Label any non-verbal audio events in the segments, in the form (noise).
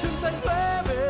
Transcomer,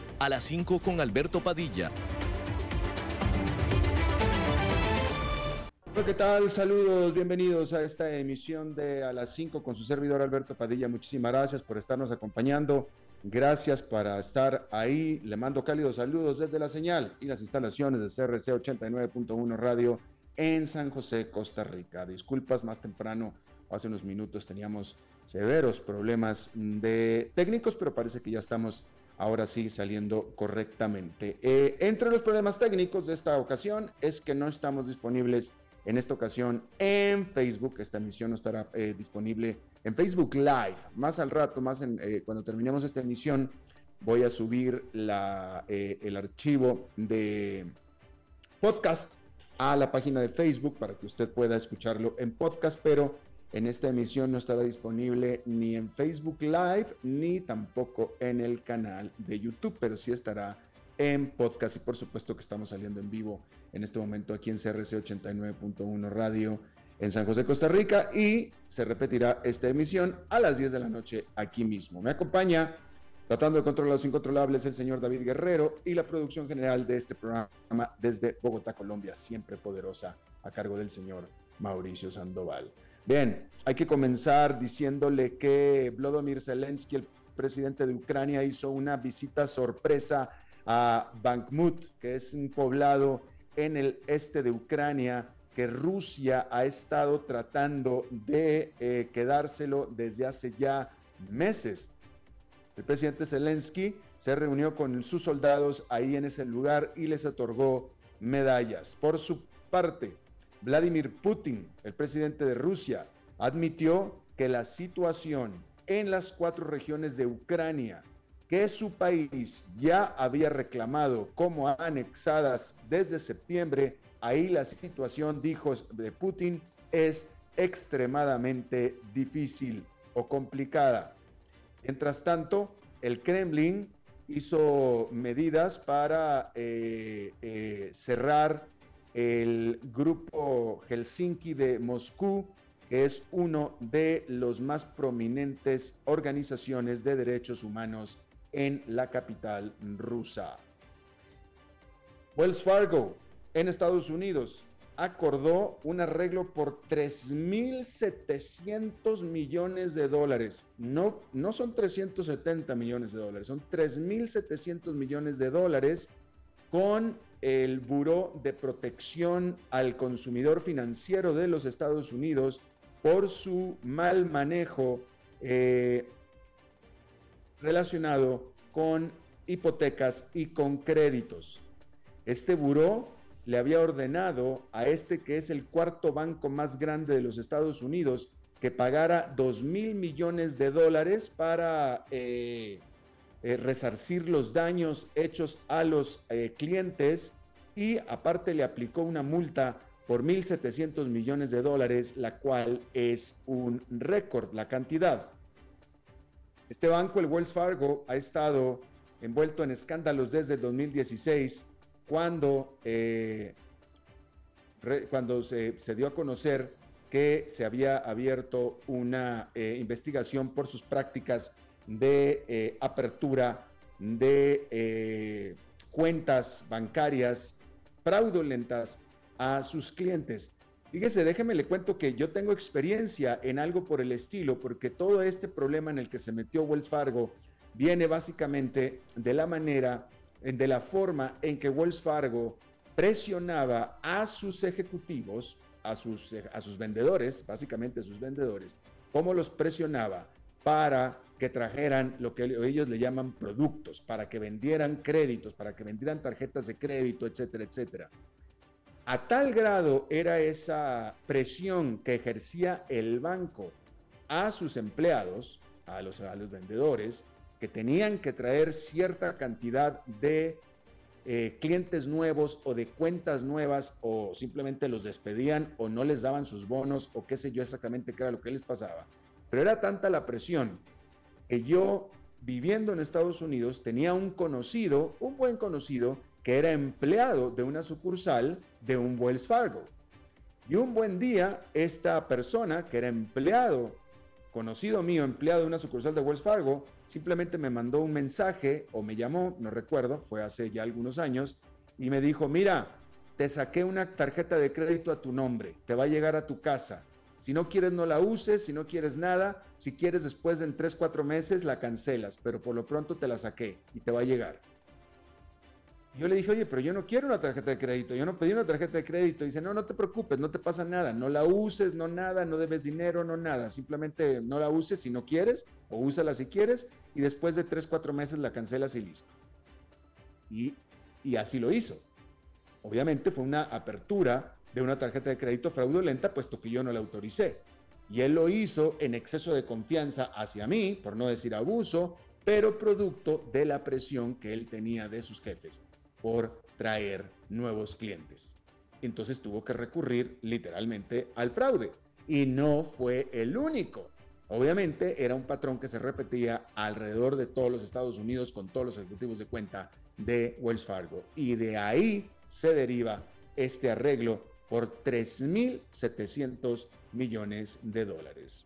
a las 5 con Alberto Padilla. ¿qué tal? Saludos, bienvenidos a esta emisión de A las 5 con su servidor Alberto Padilla. Muchísimas gracias por estarnos acompañando. Gracias para estar ahí. Le mando cálidos saludos desde la señal y las instalaciones de CRC 89.1 Radio en San José, Costa Rica. Disculpas, más temprano, hace unos minutos teníamos severos problemas de técnicos, pero parece que ya estamos ahora sí saliendo correctamente. Eh, entre los problemas técnicos de esta ocasión es que no estamos disponibles en esta ocasión en Facebook. Esta emisión no estará eh, disponible en Facebook Live. Más al rato, más en, eh, cuando terminemos esta emisión, voy a subir el archivo de podcast a la página de Facebook para que usted pueda escucharlo en podcast, pero en esta emisión no estará disponible ni en Facebook Live ni tampoco en el canal de YouTube, pero sí estará en podcast y por supuesto que estamos saliendo en vivo en este momento aquí en CRC 89.1 Radio en San José, Costa Rica y se repetirá esta emisión a las 10 de la noche aquí mismo. Me acompaña tratando de controlar los incontrolables el señor David Guerrero y la producción general de este programa desde Bogotá, Colombia, siempre poderosa a cargo del señor Mauricio Sandoval. Bien, hay que comenzar diciéndole que Vladimir Zelensky, el presidente de Ucrania, hizo una visita sorpresa a Bakhmut, que es un poblado en el este de Ucrania que Rusia ha estado tratando de eh, quedárselo desde hace ya meses. El presidente Zelensky se reunió con sus soldados ahí en ese lugar y les otorgó medallas. Por su parte, Vladimir Putin, el presidente de Rusia, admitió que la situación en las cuatro regiones de Ucrania que su país ya había reclamado como anexadas desde septiembre, ahí la situación, dijo de Putin, es extremadamente difícil o complicada. Mientras tanto, el Kremlin hizo medidas para eh, eh, cerrar el grupo Helsinki de Moscú, que es uno de los más prominentes organizaciones de derechos humanos en la capital rusa. Wells Fargo en Estados Unidos acordó un arreglo por 3.700 millones de dólares. No, no son 370 millones de dólares, son 3.700 millones de dólares con el Buró de Protección al Consumidor Financiero de los Estados Unidos por su mal manejo eh, relacionado con hipotecas y con créditos. Este buró le había ordenado a este que es el cuarto banco más grande de los Estados Unidos que pagara 2 mil millones de dólares para eh, eh, resarcir los daños hechos a los eh, clientes y aparte le aplicó una multa por 1.700 millones de dólares, la cual es un récord, la cantidad. Este banco, el Wells Fargo, ha estado envuelto en escándalos desde el 2016, cuando, eh, cuando se, dio a conocer que se había abierto una investigación por sus prácticas de eh, apertura de cuentas bancarias fraudulentas a sus clientes. Fíjese, déjeme le cuento que yo tengo experiencia en algo por el estilo, porque todo este problema en el que se metió Wells Fargo viene básicamente de la manera, de la forma en que Wells Fargo presionaba a sus ejecutivos, a sus, a sus vendedores, básicamente a sus vendedores, cómo los presionaba para que trajeran lo que ellos le llaman productos, para que vendieran créditos, para que vendieran tarjetas de crédito, etcétera, etcétera. A tal grado era esa presión que ejercía el banco a sus empleados, a los, vendedores, que tenían que traer cierta cantidad de eh, clientes nuevos o de cuentas nuevas o simplemente los despedían o no les daban sus bonos o qué sé yo exactamente qué era lo que les pasaba. Pero era tanta la presión que yo, viviendo en Estados Unidos, tenía un conocido, un buen conocido, que era empleado de una sucursal de un Wells Fargo. Y un buen día, esta persona, que era empleado, conocido mío, empleado de una sucursal de Wells Fargo, simplemente me mandó un mensaje o me llamó, no recuerdo, fue hace ya algunos años, y me dijo, mira, te saqué una tarjeta de crédito a tu nombre, te va a llegar a tu casa. Si no quieres, no la uses, si no quieres nada, si quieres después de en 3, 4 meses, la cancelas, pero por lo pronto te la saqué y te va a llegar. Yo le dije, oye, pero yo no quiero una tarjeta de crédito, yo no pedí una tarjeta de crédito. dice, no, no te preocupes, no te pasa nada, no la uses, no nada, no debes dinero, no nada, simplemente no la uses si no quieres, o úsala si quieres, y después de tres, cuatro meses la cancelas y listo. Y, y así lo hizo. Obviamente fue una apertura de una tarjeta de crédito fraudulenta, puesto que yo no la autoricé. Y él lo hizo en exceso de confianza hacia mí, por no decir abuso, pero producto de la presión que él tenía de sus jefes por traer nuevos clientes. Entonces tuvo que recurrir literalmente al fraude. Y no fue el único. Obviamente era un patrón que se repetía alrededor de todos los Estados Unidos con todos los ejecutivos de cuenta de Wells Fargo. Y de ahí se deriva este arreglo por 3.700 millones de dólares.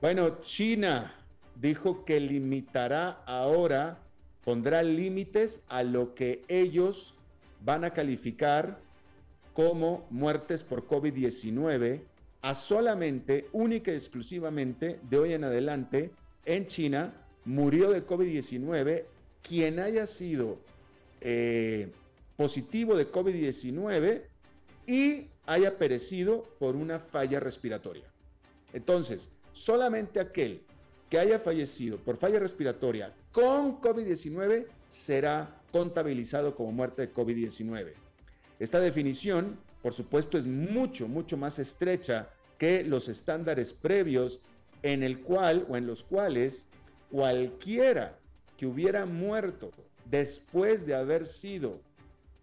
Bueno, China dijo que limitará ahora pondrá límites a lo que ellos van a calificar como muertes por COVID-19 a solamente, única y exclusivamente, de hoy en adelante, en China, murió de COVID-19 quien haya sido eh, positivo de COVID-19 y haya perecido por una falla respiratoria. Entonces, solamente aquel que haya fallecido por falla respiratoria con COVID-19 será contabilizado como muerte de COVID-19. Esta definición, por supuesto, es mucho, mucho más estrecha que los estándares previos en el cual o en los cuales cualquiera que hubiera muerto después de haber sido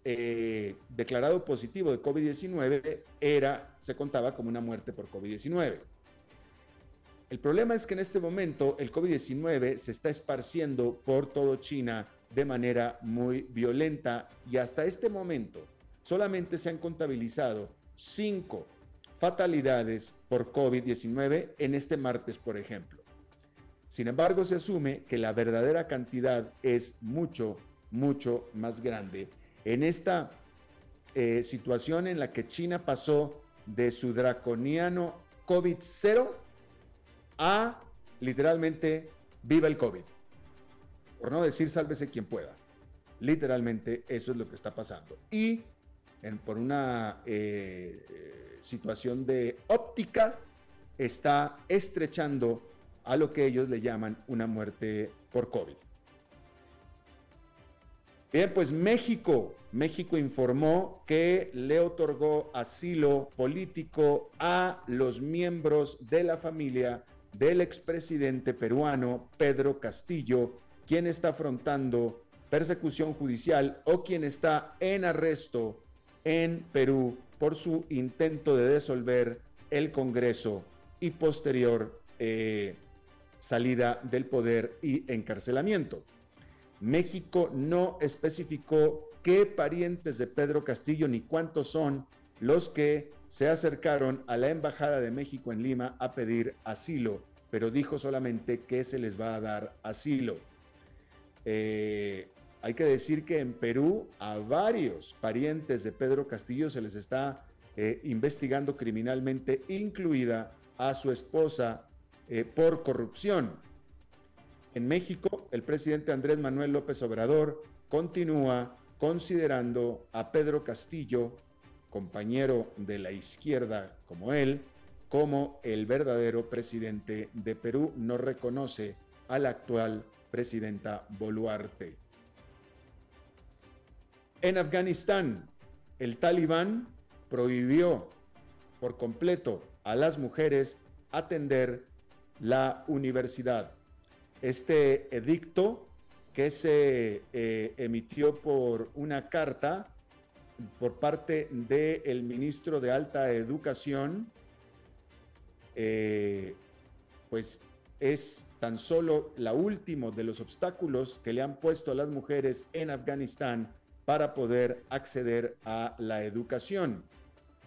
eh, declarado positivo de COVID-19 era, se contaba como una muerte por COVID-19. El problema es que en este momento el COVID-19 se está esparciendo por todo China de manera muy violenta y hasta este momento solamente se han contabilizado cinco fatalidades por COVID-19 en este martes, por ejemplo. Sin embargo, se asume que la verdadera cantidad es mucho, mucho más grande. En esta eh, situación en la que China pasó de su draconiano COVID-0 a literalmente viva el COVID. Por no decir sálvese quien pueda. Literalmente eso es lo que está pasando. Y por una eh, situación de óptica está estrechando a lo que ellos le llaman una muerte por COVID. Bien, pues México, México informó que le otorgó asilo político a los miembros de la familia del expresidente peruano Pedro Castillo, quien está afrontando persecución judicial o quien está en arresto en Perú por su intento de disolver el Congreso y posterior eh, salida del poder y encarcelamiento. México no especificó qué parientes de Pedro Castillo ni cuántos son los que se acercaron a la Embajada de México en Lima a pedir asilo, pero dijo solamente que se les va a dar asilo. Eh, hay que decir que en Perú a varios parientes de Pedro Castillo se les está eh, investigando criminalmente, incluida a su esposa eh, por corrupción. En México, el presidente Andrés Manuel López Obrador continúa considerando a Pedro Castillo, compañero de la izquierda como él, como el verdadero presidente de Perú. No reconoce a la actual presidenta Boluarte. En Afganistán, el talibán prohibió por completo a las mujeres atender la universidad este edicto que se eh, emitió por una carta por parte del ministro de Alta Educación, eh, pues es tan solo la última de los obstáculos que le han puesto a las mujeres en Afganistán para poder acceder a la educación,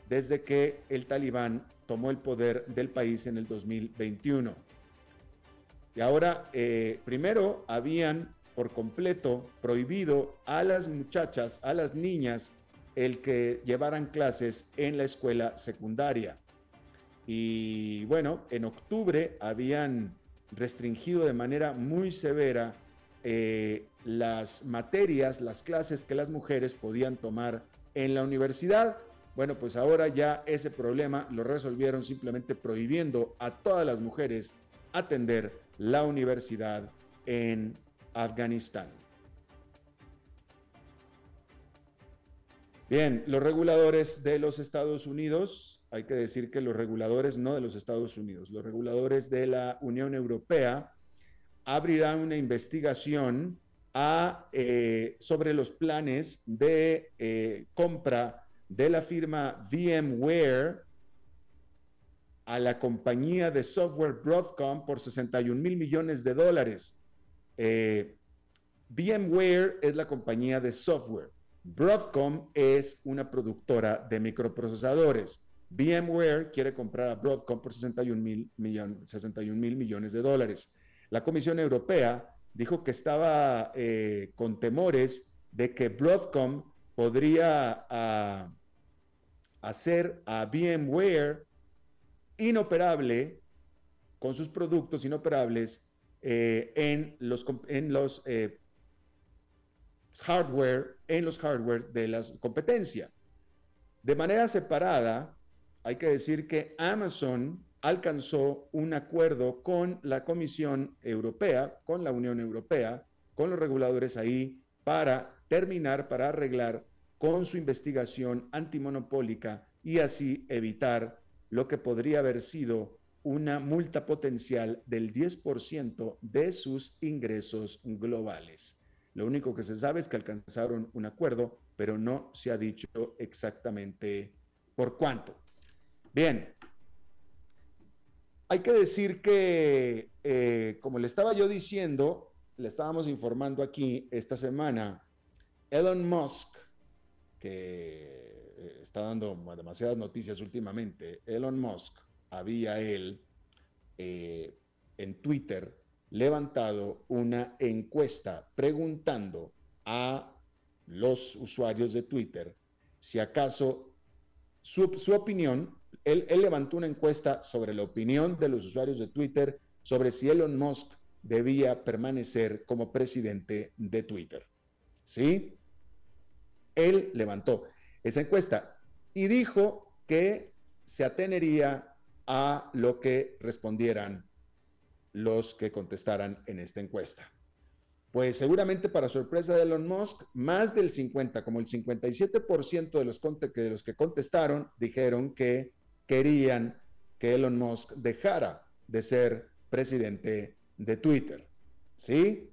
desde que el talibán tomó el poder del país en el 2021. Y ahora, eh, primero habían por completo prohibido a las muchachas, a las niñas, el que llevaran clases en la escuela secundaria. Y bueno, en octubre habían restringido de manera muy severa eh, las materias, las clases que las mujeres podían tomar en la universidad. Bueno, pues ahora ya ese problema lo resolvieron simplemente prohibiendo a todas las mujeres atender la universidad en Afganistán. Bien, los reguladores de los Estados Unidos, hay que decir que los reguladores no de los Estados Unidos, los reguladores de la Unión Europea abrirán una investigación eh, sobre los planes de eh, compra de la firma VMware a la compañía de software Broadcom por 61 mil millones de dólares. Eh, VMware es la compañía de software. Broadcom es una productora de microprocesadores. VMware quiere comprar a Broadcom por 61 mil millones de dólares. La Comisión Europea dijo que estaba eh, con temores de que Broadcom podría ah, hacer a VMware inoperable con sus productos inoperables eh, en los, en los eh, hardware, en los hardware de la competencia. De manera separada, hay que decir que Amazon alcanzó un acuerdo con la Comisión Europea, con la Unión Europea, con los reguladores ahí, para terminar, para arreglar con su investigación antimonopólica y así evitar lo que podría haber sido una multa potencial del 10% de sus ingresos globales. Lo único que se sabe es que alcanzaron un acuerdo, pero no se ha dicho exactamente por cuánto. Bien, hay que decir que, eh, como le estaba yo diciendo, le estábamos informando aquí esta semana, Elon Musk, que eh, está dando demasiadas noticias últimamente, Elon Musk había él eh, en Twitter levantado una encuesta preguntando a los usuarios de Twitter si acaso su, su opinión él, levantó una encuesta sobre la opinión de los usuarios de Twitter sobre si Elon Musk debía permanecer como presidente de Twitter. ¿Sí? Él levantó esa encuesta y dijo que se atenería a lo que respondieran los que contestaran en esta encuesta. Pues seguramente para sorpresa de Elon Musk, más del 50, como el 57% de los, de los que contestaron dijeron que querían que Elon Musk dejara de ser presidente de Twitter. ¿Sí?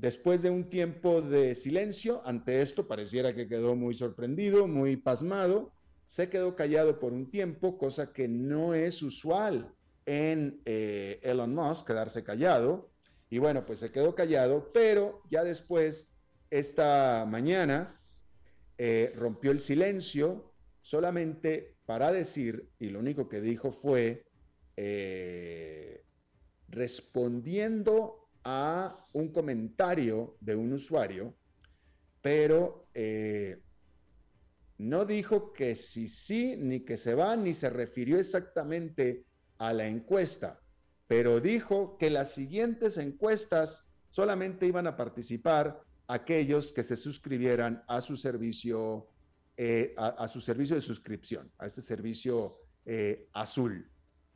Después de un tiempo de silencio ante esto, pareciera que quedó muy sorprendido, muy pasmado, se quedó callado por un tiempo, cosa que no es usual en eh, Elon Musk, quedarse callado. Y bueno, pues se quedó callado, pero ya después, esta mañana, eh, rompió el silencio solamente para decir, y lo único que dijo fue, eh, respondiendo a un comentario de un usuario, pero eh, no dijo que si sí, ni que se va, ni se refirió exactamente a la encuesta pero dijo que las siguientes encuestas solamente iban a participar aquellos que se suscribieran a su servicio, eh, a, su servicio de suscripción, a este servicio eh, azul.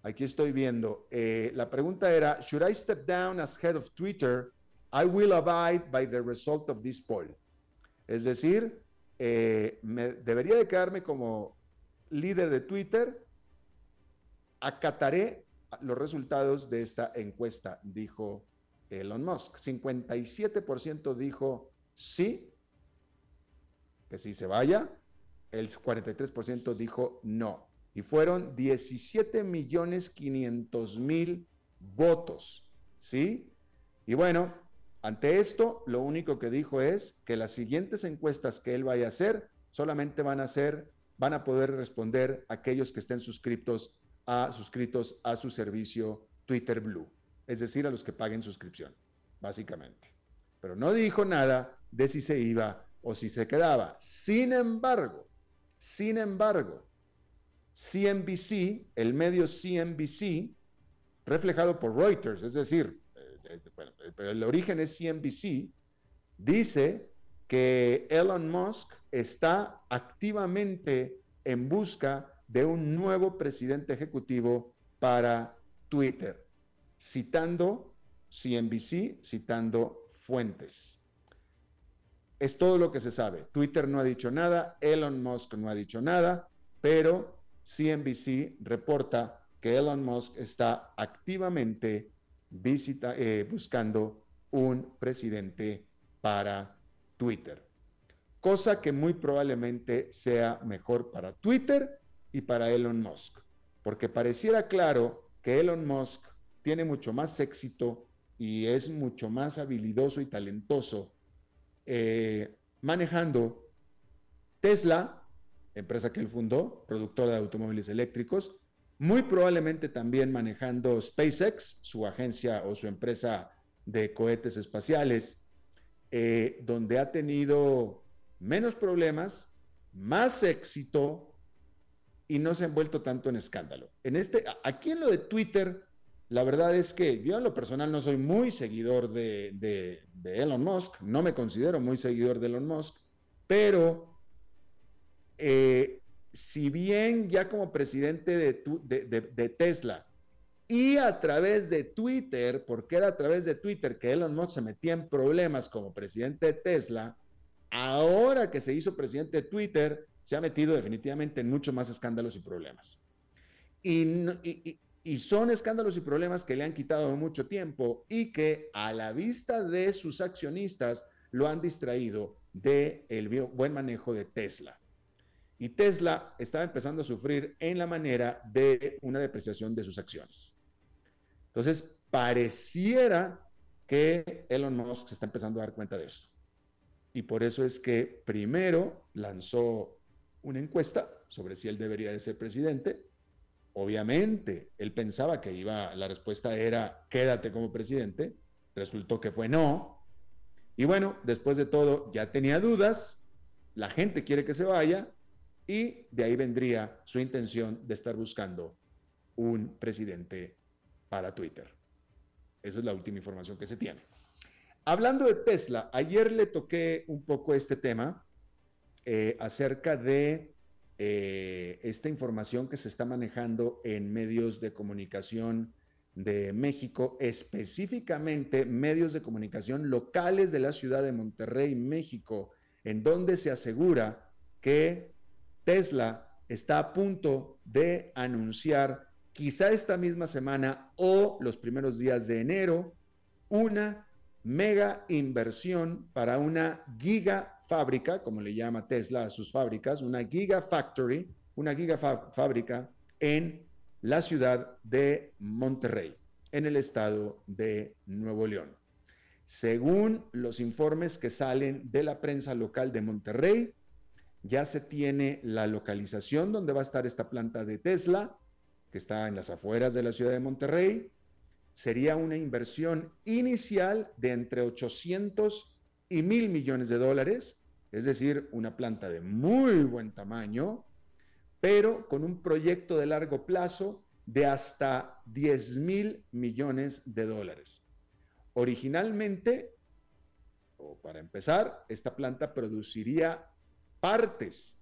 Aquí estoy viendo. Eh, la pregunta era, should I step down as head of Twitter? I will abide by the result of this poll. Es decir, me, debería de quedarme como líder de Twitter, acataré los resultados de esta encuesta, dijo Elon Musk. 57% dijo sí, que sí se vaya, el 43% dijo no. Y fueron 17 millones 500 mil votos, ¿sí? Y bueno, ante esto, lo único que dijo es que las siguientes encuestas que él vaya a hacer solamente van a ser, van a poder responder aquellos que estén suscritos a suscritos a su servicio Twitter Blue, es decir, a los que paguen suscripción, básicamente. Pero no dijo nada de si se iba o si se quedaba. Sin embargo, sin embargo, CNBC, el medio CNBC, reflejado por Reuters, es decir, eh, el origen es CNBC, dice que Elon Musk está activamente en busca de un nuevo presidente ejecutivo para Twitter, citando CNBC, citando fuentes. Es todo lo que se sabe. Twitter no ha dicho nada, Elon Musk no ha dicho nada, pero CNBC reporta que Elon Musk está activamente visita, eh, buscando un presidente para Twitter. Cosa que muy probablemente sea mejor para Twitter y para Elon Musk, porque pareciera claro que Elon Musk tiene mucho más éxito y es mucho más habilidoso y talentoso eh, manejando Tesla, empresa que él fundó, productora de automóviles eléctricos, muy probablemente también manejando SpaceX, su agencia o su empresa de cohetes espaciales, eh, donde ha tenido menos problemas, más éxito y no se han vuelto tanto en escándalo. En este, aquí en lo de Twitter, la verdad es que yo en lo personal no soy muy seguidor de, Elon Musk, no me considero muy seguidor de Elon Musk, pero eh, si bien ya como presidente de, Tesla y a través de Twitter, porque era a través de Twitter que Elon Musk se metía en problemas como presidente de Tesla, ahora que se hizo presidente de Twitter, se ha metido definitivamente en muchos más escándalos y problemas. Y, son escándalos y problemas que le han quitado mucho tiempo y que a la vista de sus accionistas lo han distraído del el buen manejo de Tesla. Y Tesla estaba empezando a sufrir en la manera de una depreciación de sus acciones. Entonces, pareciera que Elon Musk se está empezando a dar cuenta de esto. Y por eso es que primero lanzó una encuesta sobre si él debería de ser presidente. Obviamente, él pensaba que iba, la respuesta era quédate como presidente. Resultó que fue no. Y bueno, después de todo, ya tenía dudas. La gente quiere que se vaya y de ahí vendría su intención de estar buscando un presidente para Twitter. Esa es la última información que se tiene. Hablando de Tesla, ayer le toqué un poco este tema eh, acerca de eh, esta información que se está manejando en medios de comunicación de México, específicamente medios de comunicación locales de la ciudad de Monterrey, México, en donde se asegura que Tesla está a punto de anunciar, quizá esta misma semana o los primeros días de enero, una mega inversión para una giga fábrica, como le llama Tesla a sus fábricas, una giga factory, una giga fábrica en la ciudad de Monterrey, en el estado de Nuevo León. Según los informes que salen de la prensa local de Monterrey, ya se tiene la localización donde va a estar esta planta de Tesla, que está en las afueras de la ciudad de Monterrey. Sería una inversión inicial de entre 800 y mil millones de dólares, es decir, una planta de muy buen tamaño, pero con un proyecto de largo plazo de hasta 10 mil millones de dólares. Originalmente, o para empezar, esta planta produciría partes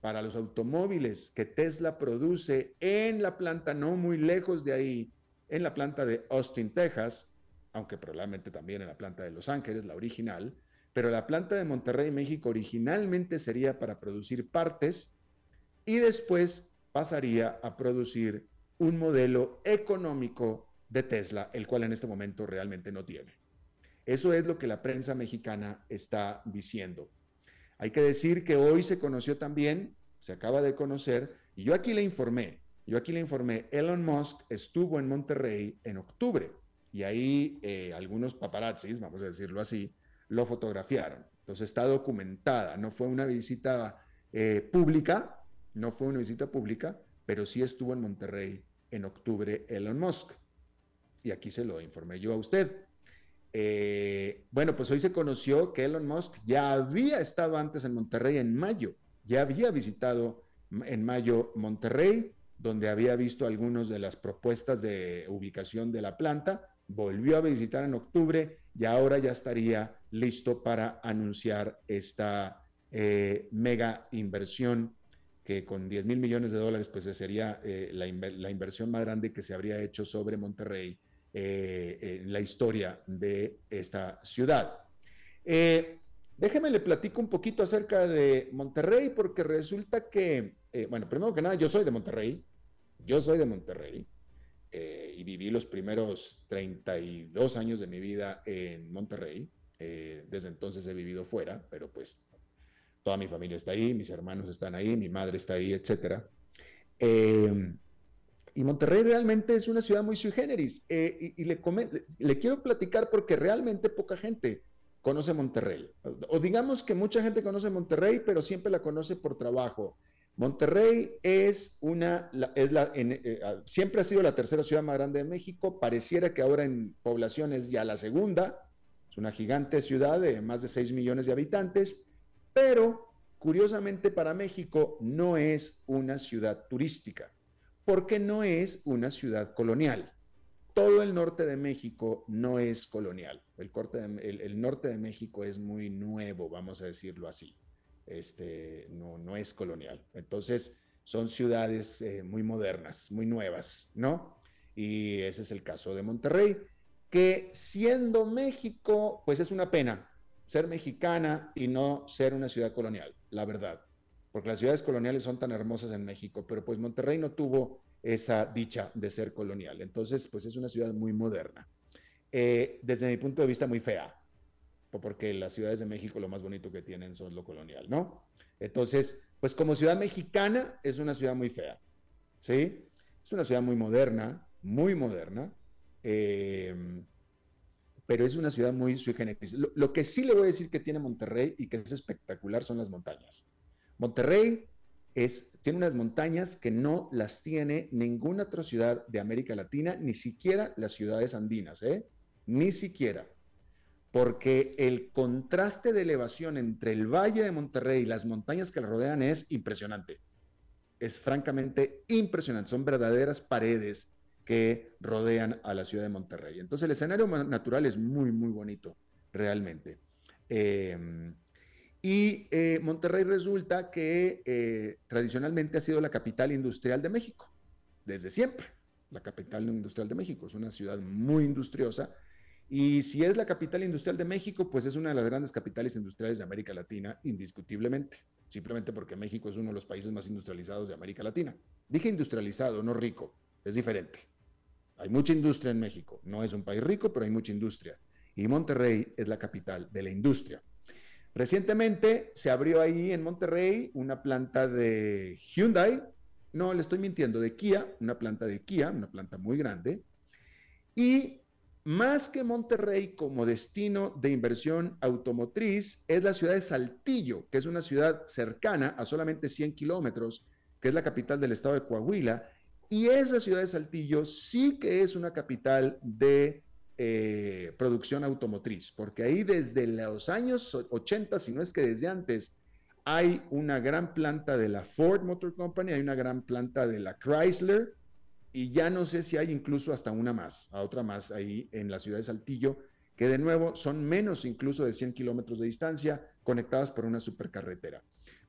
para los automóviles que Tesla produce en la planta no muy lejos de ahí, en la planta de Austin, Texas, aunque probablemente también en la planta de Los Ángeles, la original, pero la planta de Monterrey, México, originalmente sería para producir partes y después pasaría a producir un modelo económico de Tesla, el cual en este momento realmente no tiene. Eso es lo que la prensa mexicana está diciendo. Hay que decir que hoy se conoció también, se acaba de conocer, y yo aquí le informé, yo aquí le informé, Elon Musk estuvo en Monterrey en octubre y ahí eh, algunos paparazzis, vamos a decirlo así, lo fotografiaron. Entonces está documentada, no fue una visita eh, pública, no fue una visita pública, pero sí estuvo en Monterrey en octubre Elon Musk. Y aquí se lo informé yo a usted. Eh, bueno, pues hoy se conoció que Elon Musk ya había estado antes en Monterrey en mayo, ya había visitado en mayo Monterrey, donde había visto algunas de las propuestas de ubicación de la planta, volvió a visitar en octubre y ahora ya estaría listo para anunciar esta eh, mega inversión que con 10 mil millones de dólares, pues sería eh, la, inversión más grande que se habría hecho sobre Monterrey eh, en la historia de esta ciudad. Eh, déjeme le platico un poquito acerca de Monterrey, porque resulta que, bueno, primero que nada, yo soy de Monterrey, yo soy de Monterrey, y viví los primeros 32 años de mi vida en Monterrey. desde entonces he vivido fuera, pero pues toda mi familia está ahí, mis hermanos están ahí, mi madre está ahí, etc. Eh, y Monterrey realmente es una ciudad muy sui generis. Eh, y, le, quiero platicar porque realmente poca gente conoce Monterrey. O digamos que mucha gente conoce Monterrey, pero siempre la conoce por trabajo. Monterrey es una, es la, eh, siempre ha sido la tercera ciudad más grande de México. Pareciera que ahora en población es ya la segunda. Es una gigante ciudad de más de 6 millones de habitantes pero curiosamente para México no es una ciudad turística, porque no es una ciudad colonial. Todo el norte de México no es colonial. El, norte de México es muy nuevo, vamos a decirlo así. Este, no, es colonial. Entonces, son ciudades eh, muy modernas, muy nuevas, ¿no? Y ese es el caso de Monterrey, que siendo México, pues es una pena, ser mexicana y no ser una ciudad colonial, la verdad. Porque las ciudades coloniales son tan hermosas en México, pero pues Monterrey no tuvo esa dicha de ser colonial. Entonces, pues es una ciudad muy moderna. Eh, desde mi punto de vista, muy fea, porque las ciudades de México lo más bonito que tienen son lo colonial, ¿no? Entonces, pues como ciudad mexicana es una ciudad muy fea, ¿sí? Es una ciudad muy moderna, muy moderna. Eh, pero es una ciudad muy sui generis. Lo, que sí le voy a decir que tiene Monterrey y que es espectacular son las montañas. Monterrey tiene unas montañas que no las tiene ninguna otra ciudad de América Latina, ni siquiera las ciudades andinas, ¿eh? Ni siquiera. Porque el contraste de elevación entre el Valle de Monterrey y las montañas que la rodean es impresionante. Es francamente impresionante. Son verdaderas paredes que rodean a la ciudad de Monterrey. Entonces el escenario natural es muy, muy bonito, realmente. Em, y eh, Monterrey resulta que eh, tradicionalmente ha sido la capital industrial de México, desde siempre. la capital industrial de México. Es una ciudad muy industriosa. Y si es la capital industrial de México, pues es una de las grandes capitales industriales de América Latina, indiscutiblemente. Simplemente porque México es uno de los países más industrializados de América Latina. Dije industrializado, no rico. Es diferente. Hay mucha industria en México. No es un país rico, pero hay mucha industria. Y Monterrey es la capital de la industria. Recientemente se abrió ahí en Monterrey una planta de Hyundai, no, le estoy mintiendo, de Kia, una planta de Kia, una planta muy grande. Y más que Monterrey como destino de inversión automotriz, es la ciudad de Saltillo, que es una ciudad cercana a solamente 100 kilómetros, que es la capital del estado de Coahuila. Y esa ciudad de Saltillo sí que es una capital de eh, producción automotriz, porque ahí desde los años 80, si no es que desde antes, hay una gran planta de la Ford Motor Company, hay una gran planta de la Chrysler, y ya no sé si hay incluso hasta una más, a otra más ahí en la ciudad de Saltillo, que de nuevo son menos incluso de 100 kilómetros de distancia, conectadas por una supercarretera.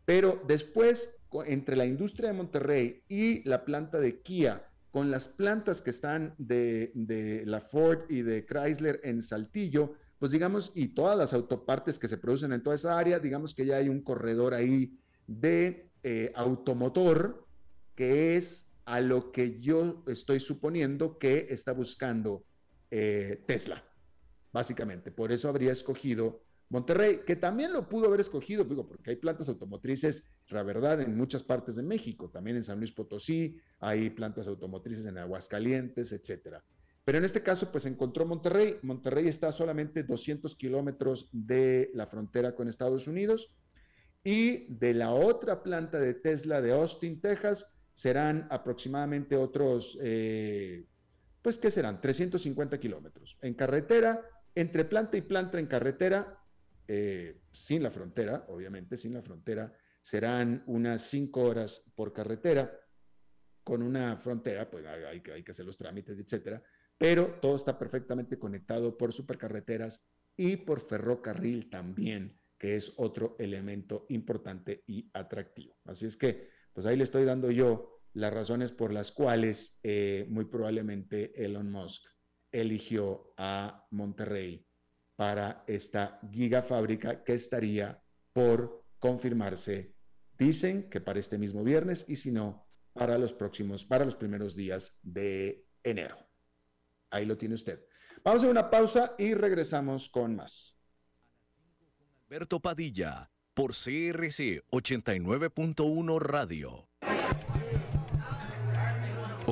Pero después, entre la industria de Monterrey y la planta de Kia, con las plantas que están de, la Ford y de Chrysler en Saltillo, pues digamos, y todas las autopartes que se producen en toda esa área, digamos que ya hay un corredor ahí de eh, automotor que es a lo que yo estoy suponiendo que está buscando eh, Tesla, básicamente. Por eso habría escogido Monterrey, que también lo pudo haber escogido, digo, porque hay plantas automotrices, la verdad, en muchas partes de México, también en San Luis Potosí, hay plantas automotrices en Aguascalientes, etcétera. Pero en este caso, pues encontró Monterrey. Monterrey está solamente 200 kilómetros de la frontera con Estados Unidos. Y de la otra planta de Tesla de Austin, Texas, serán aproximadamente otros, eh, pues, ¿qué serán? 350 kilómetros. En carretera, entre planta y planta en carretera, eh, sin la frontera, obviamente, sin la frontera, serán unas cinco horas por carretera. Con una frontera, pues hay, hay que hacer los trámites, etcétera. Pero todo está perfectamente conectado por supercarreteras y por ferrocarril también, que es otro elemento importante y atractivo. Así es que, pues ahí le estoy dando yo las razones por las cuales eh, muy probablemente Elon Musk eligió a Monterrey para esta gigafábrica que estaría por confirmarse. Dicen que para este mismo viernes y si no, para los próximos, para los primeros días de enero. Ahí lo tiene usted. Vamos a una pausa y regresamos con más. Alberto Padilla, por CRC 89.1 Radio.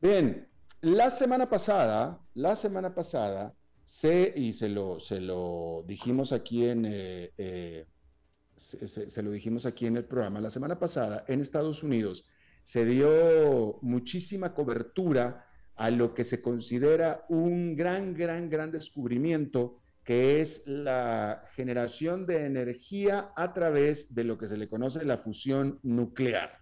Bien, la semana pasada, la semana pasada, se, y se lo, se lo dijimos aquí en, eh, eh, se, lo dijimos aquí en el programa, la semana pasada en Estados Unidos se dio muchísima cobertura a lo que se considera un gran, gran, gran descubrimiento, que es la generación de energía a través de lo que se le conoce la fusión nuclear.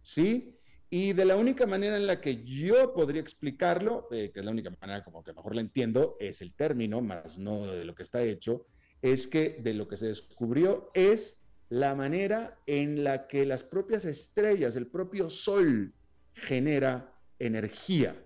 ¿Sí? Y de la única manera en la que yo podría explicarlo, eh, que es la única manera como que mejor la entiendo, es el término, más no de lo que está hecho, es que de lo que se descubrió es la manera en la que las propias estrellas, el propio Sol, genera energía.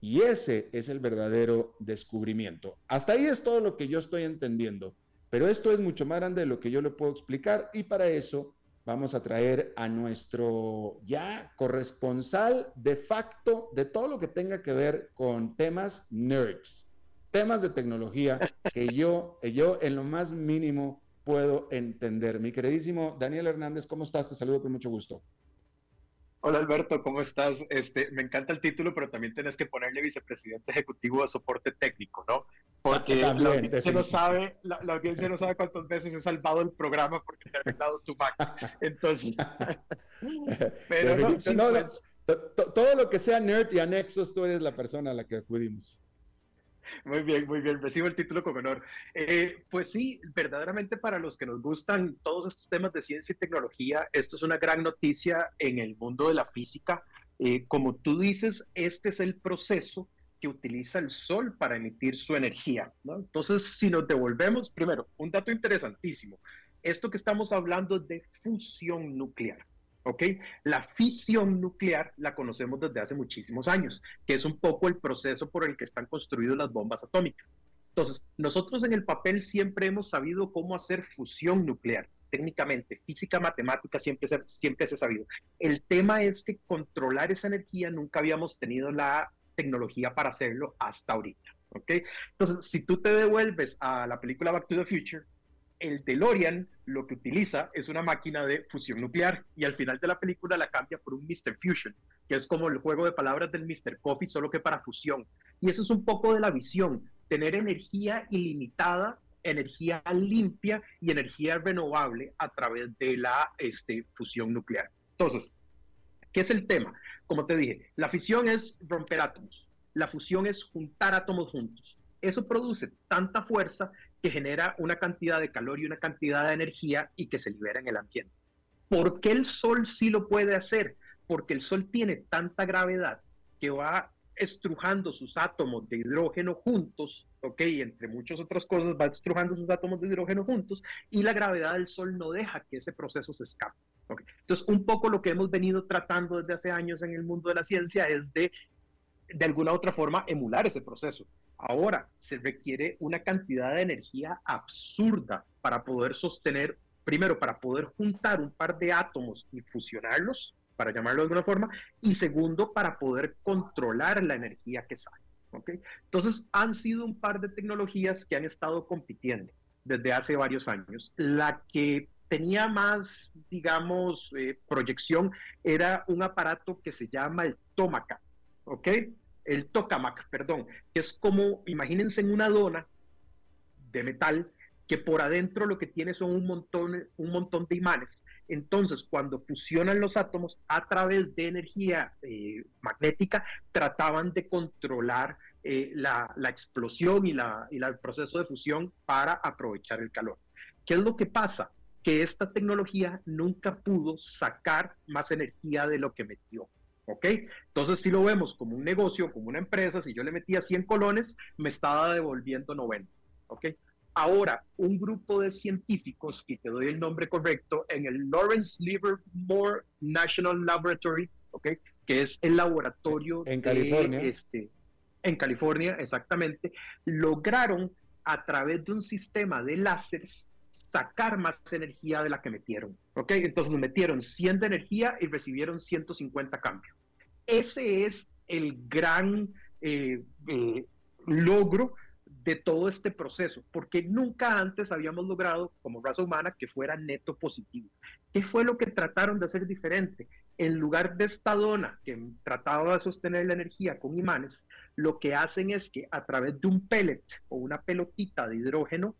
Y ese es el verdadero descubrimiento. Hasta ahí es todo lo que yo estoy entendiendo, pero esto es mucho más grande de lo que yo le puedo explicar y para eso vamos a traer a nuestro ya corresponsal de facto de todo lo que tenga que ver con temas nerds. temas de tecnología que (laughs) yo, yo en lo más mínimo puedo entender. Mi queridísimo Daniel Hernández, ¿cómo estás? Te saludo con mucho gusto. Hola Alberto, ¿cómo estás? Este, me encanta el título, pero también tienes que ponerle vicepresidente ejecutivo de soporte técnico, ¿no? Porque la, audiencia no sabe, la, audiencia no sabe cuántas veces he salvado el programa porque te ha dado tu Mac. Entonces, (laughs) pero no, pues. todo lo que sea nerd y anexos, tú eres la persona a la que acudimos. Muy bien, muy bien. Recibo el título con honor. Eh, pues sí, verdaderamente para los que nos gustan todos estos temas de ciencia y tecnología, esto es una gran noticia en el mundo de la física. Eh, como tú dices, este es el proceso que utiliza el Sol para emitir su energía. Entonces, si nos devolvemos, primero, un dato interesantísimo. Esto que estamos hablando de fusión nuclear. ¿Ok? La fisión nuclear la conocemos desde hace muchísimos años, que es un poco el proceso por el que están construidas las bombas atómicas. Entonces, nosotros en el papel siempre hemos sabido cómo hacer fusión nuclear, técnicamente, física, matemática, siempre se, siempre se ha sabido. El tema es que controlar esa energía nunca habíamos tenido la tecnología para hacerlo hasta ahorita. ¿ok? Entonces, si tú te devuelves a la película Back to the Future, el DeLorean lo que utiliza es una máquina de fusión nuclear y al final de la película la cambia por un Mr. Fusion, que es como el juego de palabras del Mr. Coffee, solo que para fusión. Y eso es un poco de la visión, tener energía ilimitada, energía limpia y energía renovable a través de la este, fusión nuclear. Entonces, ¿qué es el tema? Como te dije, la fisión es romper átomos, la fusión es juntar átomos juntos. Eso produce tanta fuerza que genera una cantidad de calor y una cantidad de energía y que se libera en el ambiente. ¿Por qué el Sol sí lo puede hacer? Porque el Sol tiene tanta gravedad que va estrujando sus átomos de hidrógeno juntos, ¿ok? Entre muchas otras cosas va estrujando sus átomos de hidrógeno juntos y la gravedad del Sol no deja que ese proceso se escape. Entonces, un poco lo que hemos venido tratando desde hace años en el mundo de la ciencia es de, de alguna u otra forma, emular ese proceso. Ahora, se requiere una cantidad de energía absurda para poder sostener, primero, para poder juntar un par de átomos y fusionarlos, para llamarlo de alguna forma, y segundo, para poder controlar la energía que sale. ¿okay? Entonces, han sido un par de tecnologías que han estado compitiendo desde hace varios años. La que tenía más, digamos, eh, proyección era un aparato que se llama el Tomaca, ¿ok? El tokamak, perdón, que es como, imagínense en una dona de metal que por adentro lo que tiene son un montón, un montón de imanes. Entonces, cuando fusionan los átomos a través de energía eh, magnética, trataban de controlar eh, la, explosión y, el proceso de fusión para aprovechar el calor. ¿Qué es lo que pasa? Que esta tecnología nunca pudo sacar más energía de lo que metió. ¿Ok? Entonces, si lo vemos como un negocio, como una empresa, si yo le metía 100 colones, me estaba devolviendo 90. ¿Ok? Ahora, un grupo de científicos, y te doy el nombre correcto, en el Lawrence Livermore National Laboratory, ¿ok? Que es el laboratorio en California. Este, en California, exactamente, lograron a través de un sistema de láseres sacar más energía de la que metieron. ¿Ok? Entonces metieron 100 de energía y recibieron 150 cambios. Ese es el gran eh, eh, logro de todo este proceso, porque nunca antes habíamos logrado como raza humana que fuera neto positivo. ¿Qué fue lo que trataron de hacer diferente? En lugar de esta dona que trataba de sostener la energía con imanes, lo que hacen es que a través de un pellet o una pelotita de hidrógeno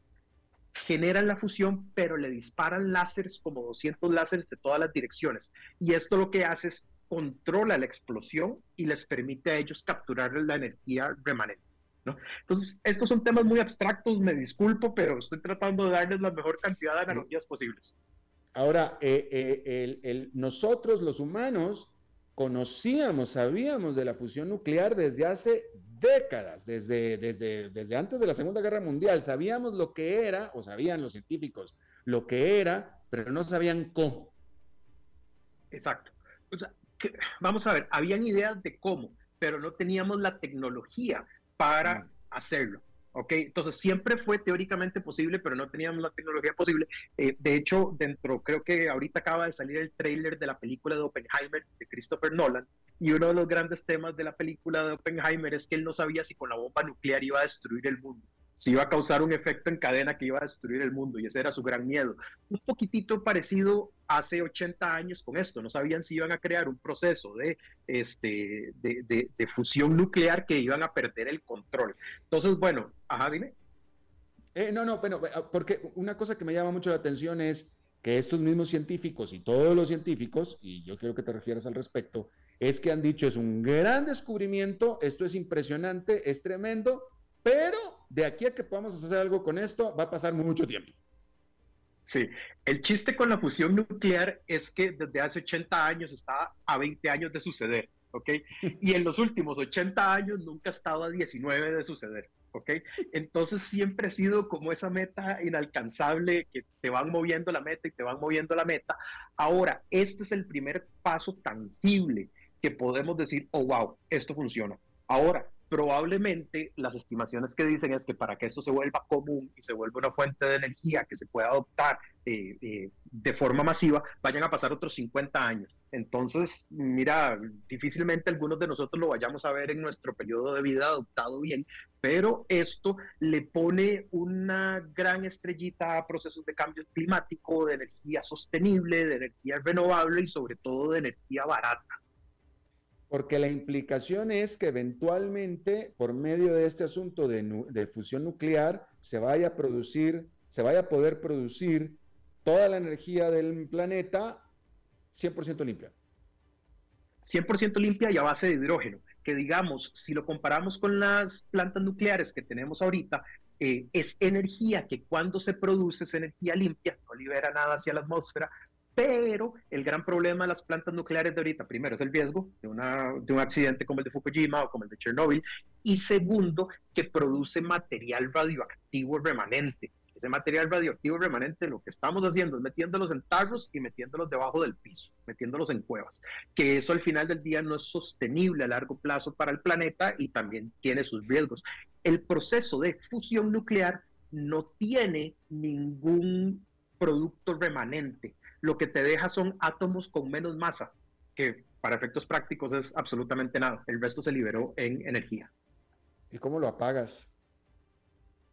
generan la fusión, pero le disparan láseres como 200 láseres de todas las direcciones. Y esto lo que hace es controla la explosión y les permite a ellos capturar la energía remanente. ¿no? Entonces, estos son temas muy abstractos, me disculpo, pero estoy tratando de darles la mejor cantidad de analogías posibles. Ahora, eh, eh, el, nosotros los humanos conocíamos, sabíamos de la fusión nuclear desde hace décadas, desde, desde, desde antes de la Segunda Guerra Mundial. Sabíamos lo que era, o sabían los científicos lo que era, pero no sabían cómo. Exacto. O sea, vamos a ver, habían ideas de cómo, pero no teníamos la tecnología para mm. hacerlo. ¿ok? Entonces siempre fue teóricamente posible, pero no teníamos la tecnología posible. Eh, de hecho, dentro, creo que ahorita acaba de salir el tráiler de la película de Oppenheimer de Christopher Nolan, y uno de los grandes temas de la película de Oppenheimer es que él no sabía si con la bomba nuclear iba a destruir el mundo si iba a causar un efecto en cadena que iba a destruir el mundo y ese era su gran miedo. Un poquitito parecido hace 80 años con esto, no sabían si iban a crear un proceso de, este, de, de, fusión nuclear que iban a perder el control. Entonces, bueno, ajá, dime. Eh, no, no, bueno, porque una cosa que me llama mucho la atención es que estos mismos científicos y todos los científicos, y yo quiero que te refieras al respecto, es que han dicho es un gran descubrimiento, esto es impresionante, es tremendo, pero de aquí a que podamos hacer algo con esto, va a pasar mucho tiempo. Sí, el chiste con la fusión nuclear es que desde hace 80 años está a 20 años de suceder, ¿ok? (laughs) Y en los últimos 80 años nunca ha estado a 19 de suceder, ¿ok? Entonces siempre ha sido como esa meta inalcanzable que te van moviendo la meta y te van moviendo la meta. Ahora, este es el primer paso tangible que podemos decir, oh, wow, esto funciona. Ahora, probablemente las estimaciones que dicen es que para que esto se vuelva común y se vuelva una fuente de energía que se pueda adoptar eh, eh, de forma masiva, vayan a pasar otros 50 años. Entonces, mira, difícilmente algunos de nosotros lo vayamos a ver en nuestro periodo de vida adoptado bien, pero esto le pone una gran estrellita a procesos de cambio climático, de energía sostenible, de energía renovable y sobre todo de energía barata. Porque la implicación es que eventualmente, por medio de este asunto de, fusión nuclear, se vaya a producir, se vaya a poder producir toda la energía del planeta 100% limpia. 100% limpia y a base de hidrógeno, que digamos, si lo comparamos con las plantas nucleares que tenemos ahorita, eh, es energía que cuando se produce es energía limpia, no libera nada hacia la atmósfera, pero el gran problema de las plantas nucleares de ahorita, primero, es el riesgo de, un accidente como el de Fukushima o como el de Chernobyl, y segundo, que produce material radioactivo remanente. Ese material radioactivo remanente lo que estamos haciendo es metiéndolos en tarros y metiéndolos debajo del piso, metiéndolos en cuevas, que eso al final del día no es sostenible a largo plazo para el planeta y también tiene sus riesgos. El proceso de fusión nuclear no tiene ningún producto remanente lo que te deja son átomos con menos masa, que para efectos prácticos es absolutamente nada. El resto se liberó en energía. ¿Y cómo lo apagas?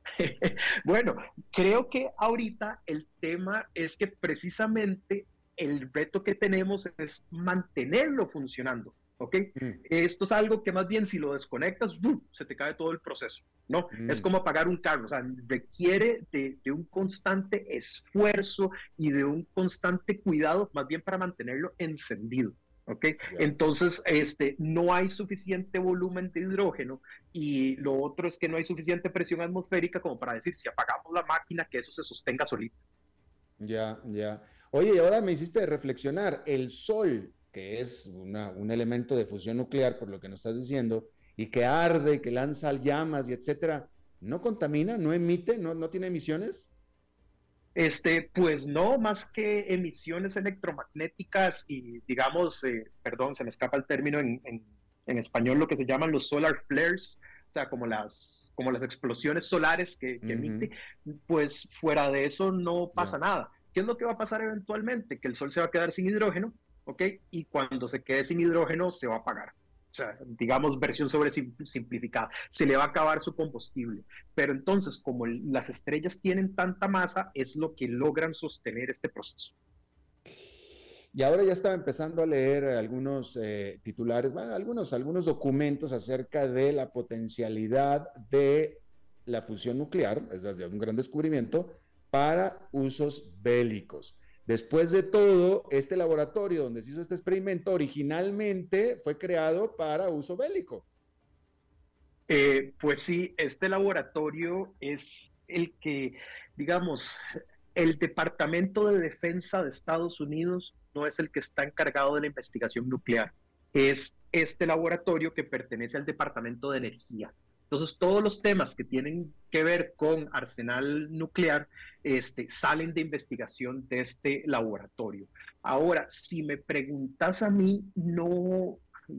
(laughs) bueno, creo que ahorita el tema es que precisamente el reto que tenemos es mantenerlo funcionando. ¿Ok? Mm. Esto es algo que más bien si lo desconectas, se te cae todo el proceso, ¿no? Es mm. como apagar un carro, o sea, requiere de, un constante esfuerzo y de un constante cuidado, más bien para mantenerlo encendido. ¿ok? Entonces, este, no hay suficiente volumen de hidrógeno y lo otro es que no hay suficiente presión atmosférica como para decir, si apagamos la máquina, que eso se sostenga solito. Ya, ya. Oye, y ahora me hiciste reflexionar, el sol que es un elemento de fusión nuclear, por lo que nos estás diciendo, y que arde, que lanza llamas y etcétera, ¿no contamina, no emite, no, no tiene emisiones? Este, pues no, más que emisiones electromagnéticas y digamos, eh, perdón, se me escapa el término en, en, español, lo que se llaman los solar flares, o sea, como las, como las explosiones solares que, emite, pues fuera de eso no pasa nada. ¿Qué es lo que va a pasar eventualmente? Que el Sol se va a quedar sin hidrógeno ¿ok? Y cuando se quede sin hidrógeno se va a apagar. Digamos versión sobre simplificada, se le va a acabar su combustible. Pero entonces, como las estrellas tienen tanta masa, es lo que logran sostener este proceso. Y ahora ya estaba empezando a leer algunos eh, titulares, bueno, algunos, algunos documentos acerca de la potencialidad de la fusión nuclear, es decir, un gran descubrimiento, para usos bélicos. Después de todo, este laboratorio donde se hizo este experimento originalmente fue creado para uso bélico. Eh, pues sí, este laboratorio es el que, digamos, el Departamento de Defensa de Estados Unidos no es el que está encargado de la investigación nuclear, es este laboratorio que pertenece al Departamento de Energía. Entonces, todos los temas que tienen que ver con arsenal nuclear este, salen de investigación de este laboratorio. Ahora, si me preguntas a mí, no,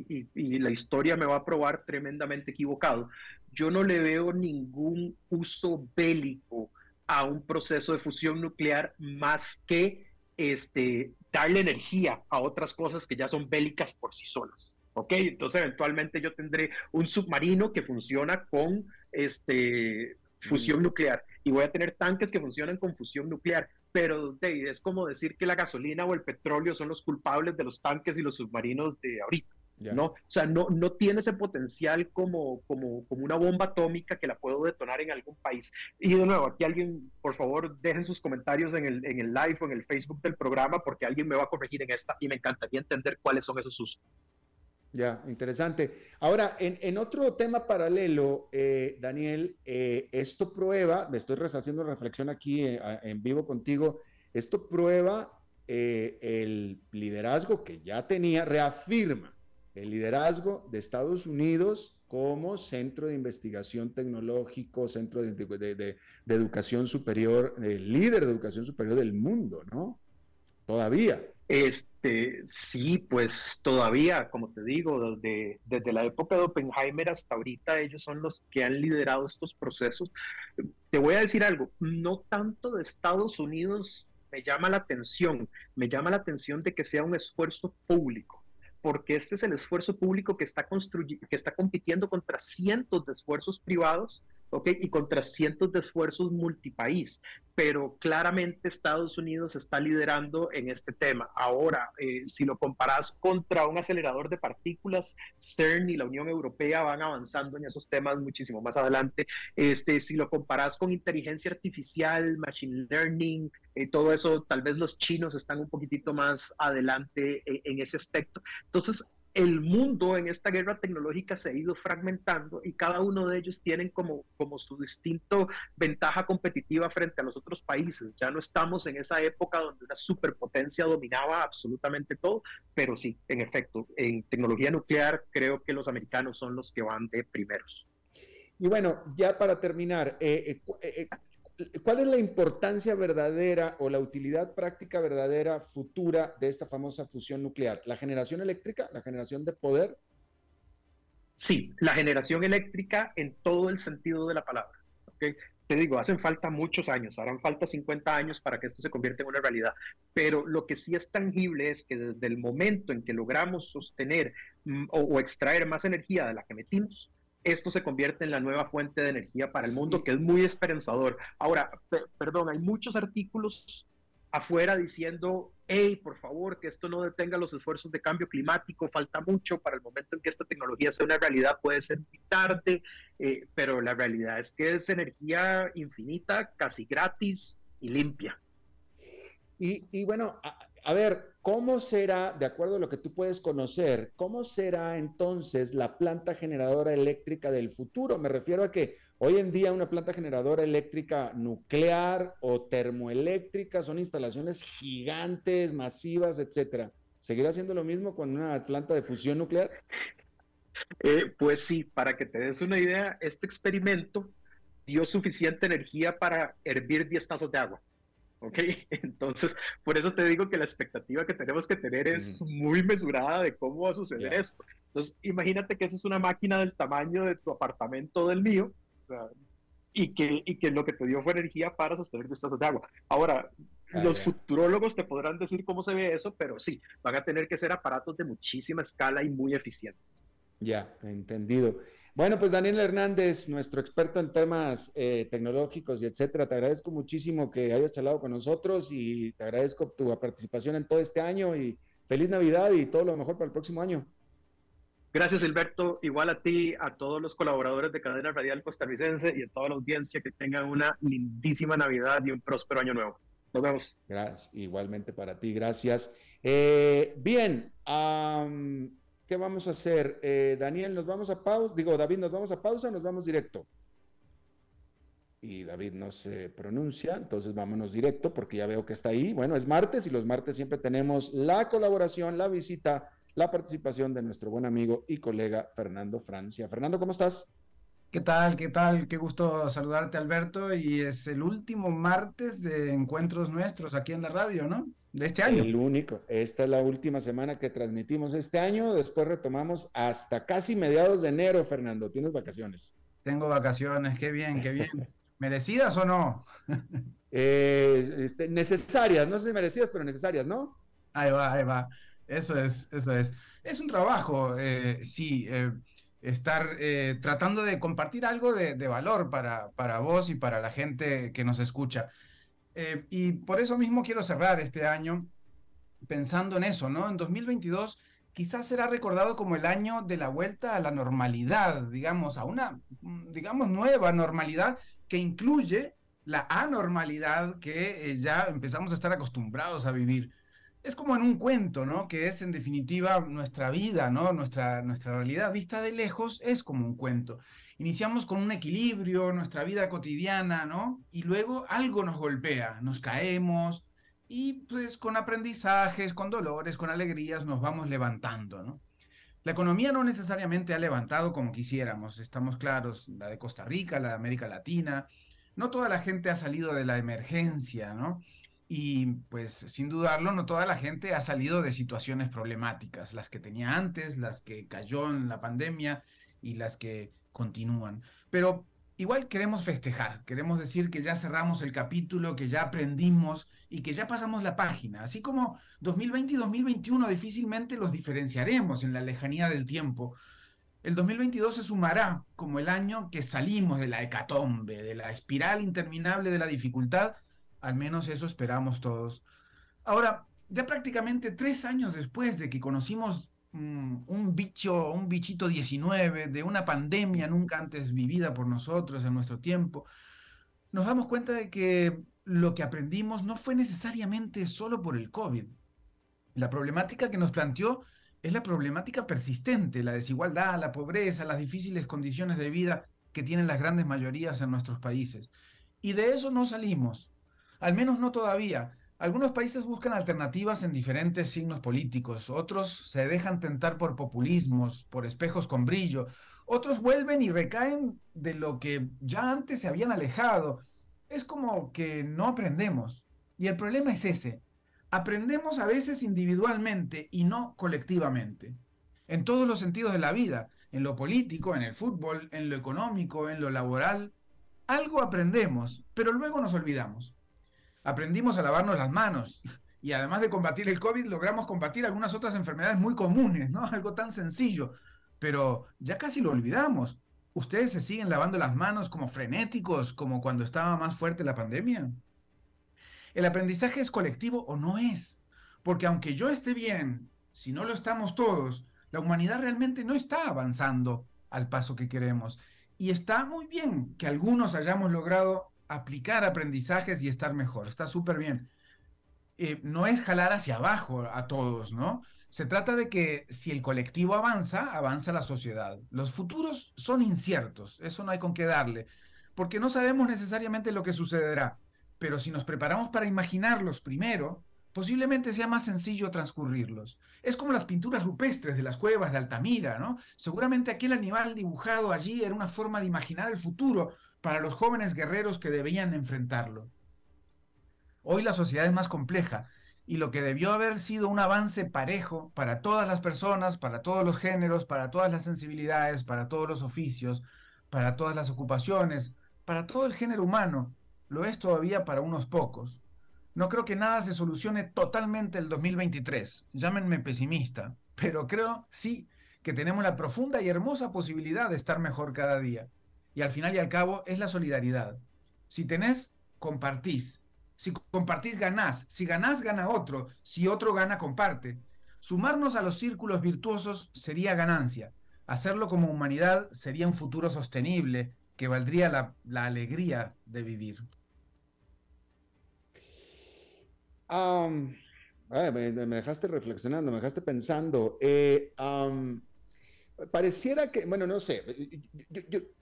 y, la historia me va a probar tremendamente equivocado, yo no le veo ningún uso bélico a un proceso de fusión nuclear más que este, darle energía a otras cosas que ya son bélicas por sí solas. ¿Ok? Entonces, eventualmente yo tendré un submarino que funciona con este, fusión nuclear y voy a tener tanques que funcionan con fusión nuclear. Pero es como decir que la gasolina o el petróleo son los culpables de los tanques y los submarinos de ahorita. ¿no? O sea, no, no tiene ese potencial como, como, como una bomba atómica que la puedo detonar en algún país. Y de nuevo, aquí alguien, por favor, dejen sus comentarios en el, en el live o en el Facebook del programa porque alguien me va a corregir en esta y me encantaría entender cuáles son esos usos. Ya, interesante. Ahora, en, en otro tema paralelo, eh, Daniel, eh, esto prueba, me estoy haciendo reflexión aquí eh, en vivo contigo, esto prueba el liderazgo que ya tenía, reafirma el liderazgo de Estados Unidos como centro de investigación tecnológico, centro de, educación superior, el líder de educación superior del mundo, ¿no? Todavía. Este, sí, pues todavía, como te digo, desde, desde la época de Oppenheimer hasta ahorita, ellos son los que han liderado estos procesos. Te voy a decir algo, no tanto de Estados Unidos me llama la atención, me llama la atención de que sea un esfuerzo público porque este es el esfuerzo público que está, que está compitiendo contra cientos de esfuerzos privados ¿ok? Y contra cientos de esfuerzos multipaís, pero claramente Estados Unidos está liderando en este tema. Ahora, eh, si lo comparas contra un acelerador de partículas, CERN y la Unión Europea van avanzando en esos temas muchísimo más adelante. Este, si lo comparas con inteligencia artificial, machine learning, eh, todo eso, tal vez los chinos están un poquitito más adelante eh, en ese aspecto. Entonces, el mundo en esta guerra tecnológica se ha ido fragmentando y cada uno de ellos tienen como, como su distinto ventaja competitiva frente a los otros países. Ya no estamos en esa época donde una superpotencia dominaba absolutamente todo, pero sí, en efecto, en tecnología nuclear creo que los americanos son los que van de primeros. Y bueno, ya para terminar, eh, eh, eh, ¿Cuál es la importancia verdadera o la utilidad práctica verdadera futura de esta famosa fusión nuclear? ¿La generación eléctrica? ¿La generación de poder? Sí, la generación eléctrica en todo el sentido de la palabra. Te digo, hacen falta muchos años, harán falta 50 años para que esto se convierta en una realidad, pero lo que sí es tangible es que desde el momento en que logramos sostener mm, o extraer más energía de la que metimos, esto se convierte en la nueva fuente de energía para el mundo, que es muy esperanzador. Ahora, perdón, hay muchos artículos afuera diciendo, hey, por favor, que esto no detenga los esfuerzos de cambio climático, falta mucho para el momento en que esta tecnología sea una realidad, puede ser muy tarde, eh, pero la realidad es que es energía infinita, casi gratis y limpia. Y, y bueno, a ver, ¿cómo será, de acuerdo a lo que tú puedes conocer, cómo será entonces la planta generadora eléctrica del futuro? Me refiero a que hoy en día una planta generadora eléctrica nuclear o termoeléctrica son instalaciones gigantes, masivas, etcétera. ¿Seguirá siendo lo mismo con una planta de fusión nuclear? Eh, pues sí, para que te des una idea, este experimento dio suficiente energía para hervir 10 tazas de agua. ¿Ok? (laughs) Entonces, por eso te digo que la expectativa que tenemos que tener es muy mesurada de cómo va a suceder esto. Entonces, imagínate que eso es una máquina del tamaño de tu apartamento del mío, y, que, y que lo que te dio fue energía para sostener estado de agua. Ahora, ah, los futurólogos te podrán decir cómo se ve eso, pero sí, van a tener que ser aparatos de muchísima escala y muy eficientes. Ya, entendido. Bueno, pues Daniel Hernández, nuestro experto en temas eh, tecnológicos y etcétera, te agradezco muchísimo que hayas charlado con nosotros y te agradezco tu participación en todo este año y feliz Navidad y todo lo mejor para el próximo año. Gracias, Alberto. Igual a ti, a todos los colaboradores de Cadena Radial Costarricense y a toda la audiencia que tengan una lindísima Navidad y un próspero año nuevo. Nos vemos. Gracias. Igualmente para ti, gracias. Eh, bien, ¿Qué vamos a hacer? Eh, Daniel, nos vamos a pausa. Digo, David, nos vamos a pausa nos vamos directo. Y David no se pronuncia, entonces vámonos directo porque ya veo que está ahí. Bueno, es martes y los martes siempre tenemos la colaboración, la visita, la participación de nuestro buen amigo y colega Fernando Francia. Fernando, ¿cómo estás? ¿Qué tal? ¿Qué tal? Qué gusto saludarte, Alberto. Y es el último martes de encuentros nuestros aquí en la radio, ¿no? De este año. El único. Esta es la última semana que transmitimos este año. Después retomamos hasta casi mediados de enero, Fernando. ¿Tienes vacaciones? Tengo vacaciones. Qué bien, qué bien. (laughs) ¿Merecidas o no? Eh, este, necesarias, no sé si merecidas, pero necesarias, ¿no? Ahí va, ahí va. Eso es, eso es. Es un trabajo, eh, sí. Eh, estar eh, tratando de compartir algo de, valor para, para, vos y para la gente que nos escucha. Eh, y por eso mismo quiero cerrar este año pensando en eso, ¿no? En 2022 quizás será recordado como el año de la vuelta a la normalidad, digamos, a una, digamos, nueva normalidad que incluye la anormalidad que eh, ya empezamos a estar acostumbrados a vivir es como en un cuento, ¿no? Que es en definitiva nuestra vida, ¿no? Nuestra, nuestra realidad vista de lejos es como un cuento. Iniciamos con un equilibrio, nuestra vida cotidiana, ¿no? Y luego algo nos golpea, nos caemos y pues con aprendizajes, con dolores, con alegrías nos vamos levantando, ¿no? La economía no necesariamente ha levantado como quisiéramos, estamos claros, la de Costa Rica, la de América Latina, no toda la gente ha salido de la emergencia, ¿no? Y pues sin dudarlo, no toda la gente ha salido de situaciones problemáticas, las que tenía antes, las que cayó en la pandemia y las que continúan. Pero igual queremos festejar, queremos decir que ya cerramos el capítulo, que ya aprendimos y que ya pasamos la página. Así como 2020 y 2021 difícilmente los diferenciaremos en la lejanía del tiempo. El 2022 se sumará como el año que salimos de la hecatombe, de la espiral interminable de la dificultad al menos eso esperamos todos. Ahora, ya prácticamente tres años después de que conocimos mm, un bicho, un bichito 19, de una pandemia nunca antes vivida por nosotros en nuestro tiempo, nos damos cuenta de que lo que aprendimos no fue necesariamente solo por el COVID. La problemática que nos planteó es la problemática persistente, la desigualdad, la pobreza, las difíciles condiciones de vida que tienen las grandes mayorías en nuestros países. Y de eso no salimos. Al menos no todavía. Algunos países buscan alternativas en diferentes signos políticos, otros se dejan tentar por populismos, por espejos con brillo, otros vuelven y recaen de lo que ya antes se habían alejado. Es como que no aprendemos. Y el problema es ese. Aprendemos a veces individualmente y no colectivamente. En todos los sentidos de la vida, en lo político, en el fútbol, en lo económico, en lo laboral. Algo aprendemos, pero luego nos olvidamos aprendimos a lavarnos las manos y además de combatir el COVID, logramos combatir algunas otras enfermedades muy comunes, ¿no? (laughs) Algo tan sencillo, pero ya casi lo olvidamos. ¿Ustedes se siguen lavando las manos como frenéticos, como cuando estaba más fuerte la pandemia? ¿El aprendizaje es colectivo o no es? Porque aunque yo esté bien, si no lo estamos todos, la humanidad realmente no está avanzando al paso que queremos. Y está muy bien que algunos hayamos logrado aplicar aprendizajes y estar mejor. Está súper bien. Eh, no es jalar hacia abajo a todos, ¿no? Se trata de que si el colectivo avanza, avanza la sociedad. Los futuros son inciertos, eso no hay con qué darle, porque no sabemos necesariamente lo que sucederá, pero si nos preparamos para imaginarlos primero, posiblemente sea más sencillo transcurrirlos. Es como las pinturas rupestres de las cuevas de Altamira, ¿no? Seguramente aquel animal dibujado allí era una forma de imaginar el futuro, para los jóvenes guerreros que debían enfrentarlo. Hoy la sociedad es más compleja y lo que debió haber sido un avance parejo para todas las personas, para todos los géneros, para todas las sensibilidades, para todos los oficios, para todas las ocupaciones, para todo el género humano, lo es todavía para unos pocos. No creo que nada se solucione totalmente el 2023, llámenme pesimista, pero creo sí que tenemos la profunda y hermosa posibilidad de estar mejor cada día. Y al final y al cabo es la solidaridad. Si tenés, compartís. Si compartís, ganás. Si ganás, gana otro. Si otro gana, comparte. Sumarnos a los círculos virtuosos sería ganancia. Hacerlo como humanidad sería un futuro sostenible que valdría la, alegría de vivir. me, dejaste reflexionando, me dejaste pensando. Eh, pareciera que, bueno, no sé,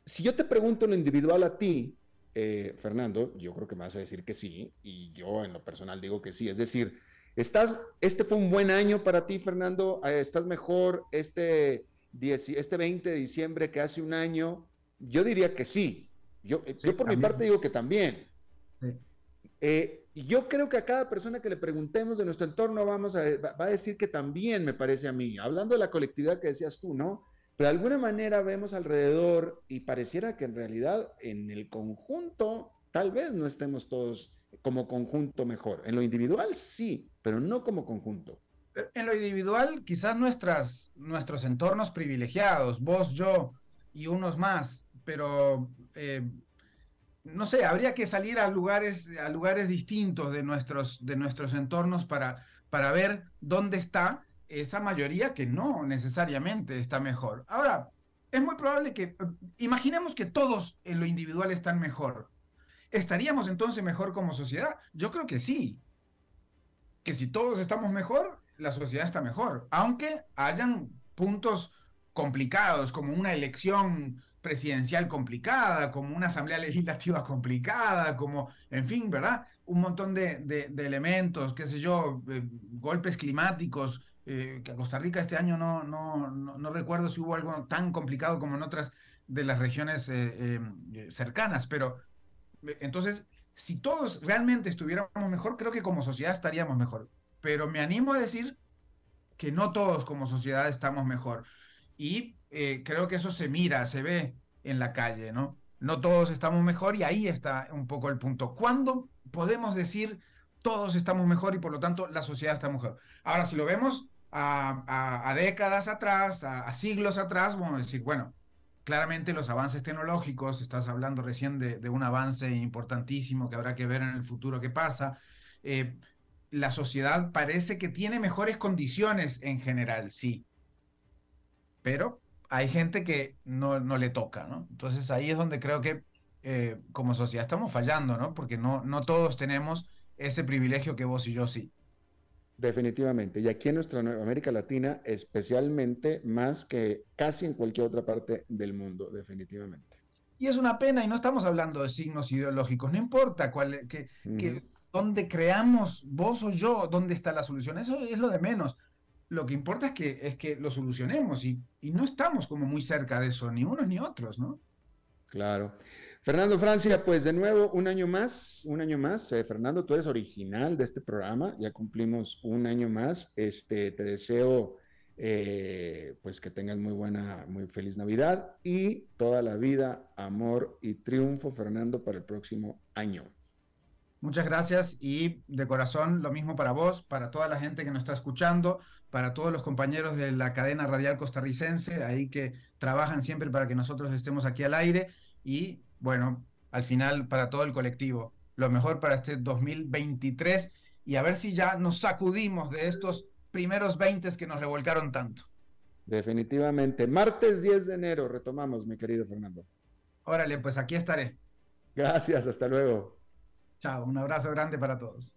si yo te pregunto en lo individual a ti, eh, Fernando, yo creo que me vas a decir que sí, y yo en lo personal digo que sí, es decir, estás, este fue un buen año para ti, Fernando, eh, estás mejor este, este 20 de diciembre que hace un año, yo diría que sí. Yo, yo por mi parte digo que también. Eh, yo creo que a cada persona que le preguntemos de nuestro entorno vamos va a decir que también me parece a mí, hablando de la colectividad que decías tú, ¿no? Pero de alguna manera vemos alrededor y pareciera que en realidad en el conjunto tal vez no estemos todos como conjunto mejor. En lo individual sí, pero no como conjunto. En lo individual, quizás nuestras, nuestros entornos privilegiados, vos, yo y unos más, pero eh, no sé, habría que salir a lugares, a lugares distintos de nuestros, de nuestros entornos para, para ver dónde está esa mayoría que no necesariamente está mejor. Ahora, es muy probable que, imaginemos que todos en lo individual están mejor. ¿Estaríamos entonces mejor como sociedad? Yo creo que sí. Que si todos estamos mejor, la sociedad está mejor. Aunque hayan puntos complicados, como una elección presidencial complicada, como una asamblea (laughs) legislativa complicada, como, en fin, ¿verdad? Un montón de, elementos, qué sé yo, eh, golpes climáticos, eh, que a Costa Rica este año no, no, no, recuerdo si hubo algo tan complicado como en otras de las regiones eh, cercanas, pero entonces, si todos realmente estuviéramos mejor, creo que como sociedad estaríamos mejor. Pero me animo a decir que no todos como sociedad estamos mejor. Y eh, creo que eso se mira, se ve en la calle, ¿no? No todos estamos mejor y ahí está un poco el punto. ¿Cuándo podemos decir todos estamos mejor y por lo tanto la sociedad está mejor? Ahora, si lo vemos a, décadas atrás, a, siglos atrás, vamos a decir, bueno, claramente los avances tecnológicos, estás hablando recién de, un avance importantísimo que habrá que ver en el futuro qué pasa. Eh, la sociedad parece que tiene mejores condiciones en general, sí pero hay gente que no, no le toca, ¿no? Entonces ahí es donde creo que eh, como sociedad estamos fallando, ¿no? Porque no, no todos tenemos ese privilegio que vos y yo sí. Definitivamente. Y aquí en nuestra América Latina, especialmente más que casi en cualquier otra parte del mundo, definitivamente. Y es una pena, y no estamos hablando de signos ideológicos, no importa cuál, que, que dónde creamos vos o yo, dónde está la solución, eso es lo de menos lo que importa es que, es que lo solucionemos y, no estamos como muy cerca de eso, ni unos ni otros, ¿no? Claro. Fernando Francia, pues de nuevo un año más, un año más. Eh, Fernando, tú eres original de este programa, ya cumplimos un año más. Este, te deseo eh, pues que tengas muy buena, muy feliz Navidad y toda la vida, amor y triunfo, Fernando, para el próximo año. Muchas gracias y de corazón lo mismo para vos, para toda la gente que nos está escuchando, para todos los compañeros de la cadena radial costarricense, ahí que trabajan siempre para que nosotros estemos aquí al aire y bueno, al final para todo el colectivo. Lo mejor para este 2023 y a ver si ya nos sacudimos de estos primeros 20 que nos revolcaron tanto. Definitivamente. Martes 10 de enero retomamos, mi querido Fernando. Órale, pues aquí estaré. Gracias, hasta luego. Chao, un abrazo grande para todos.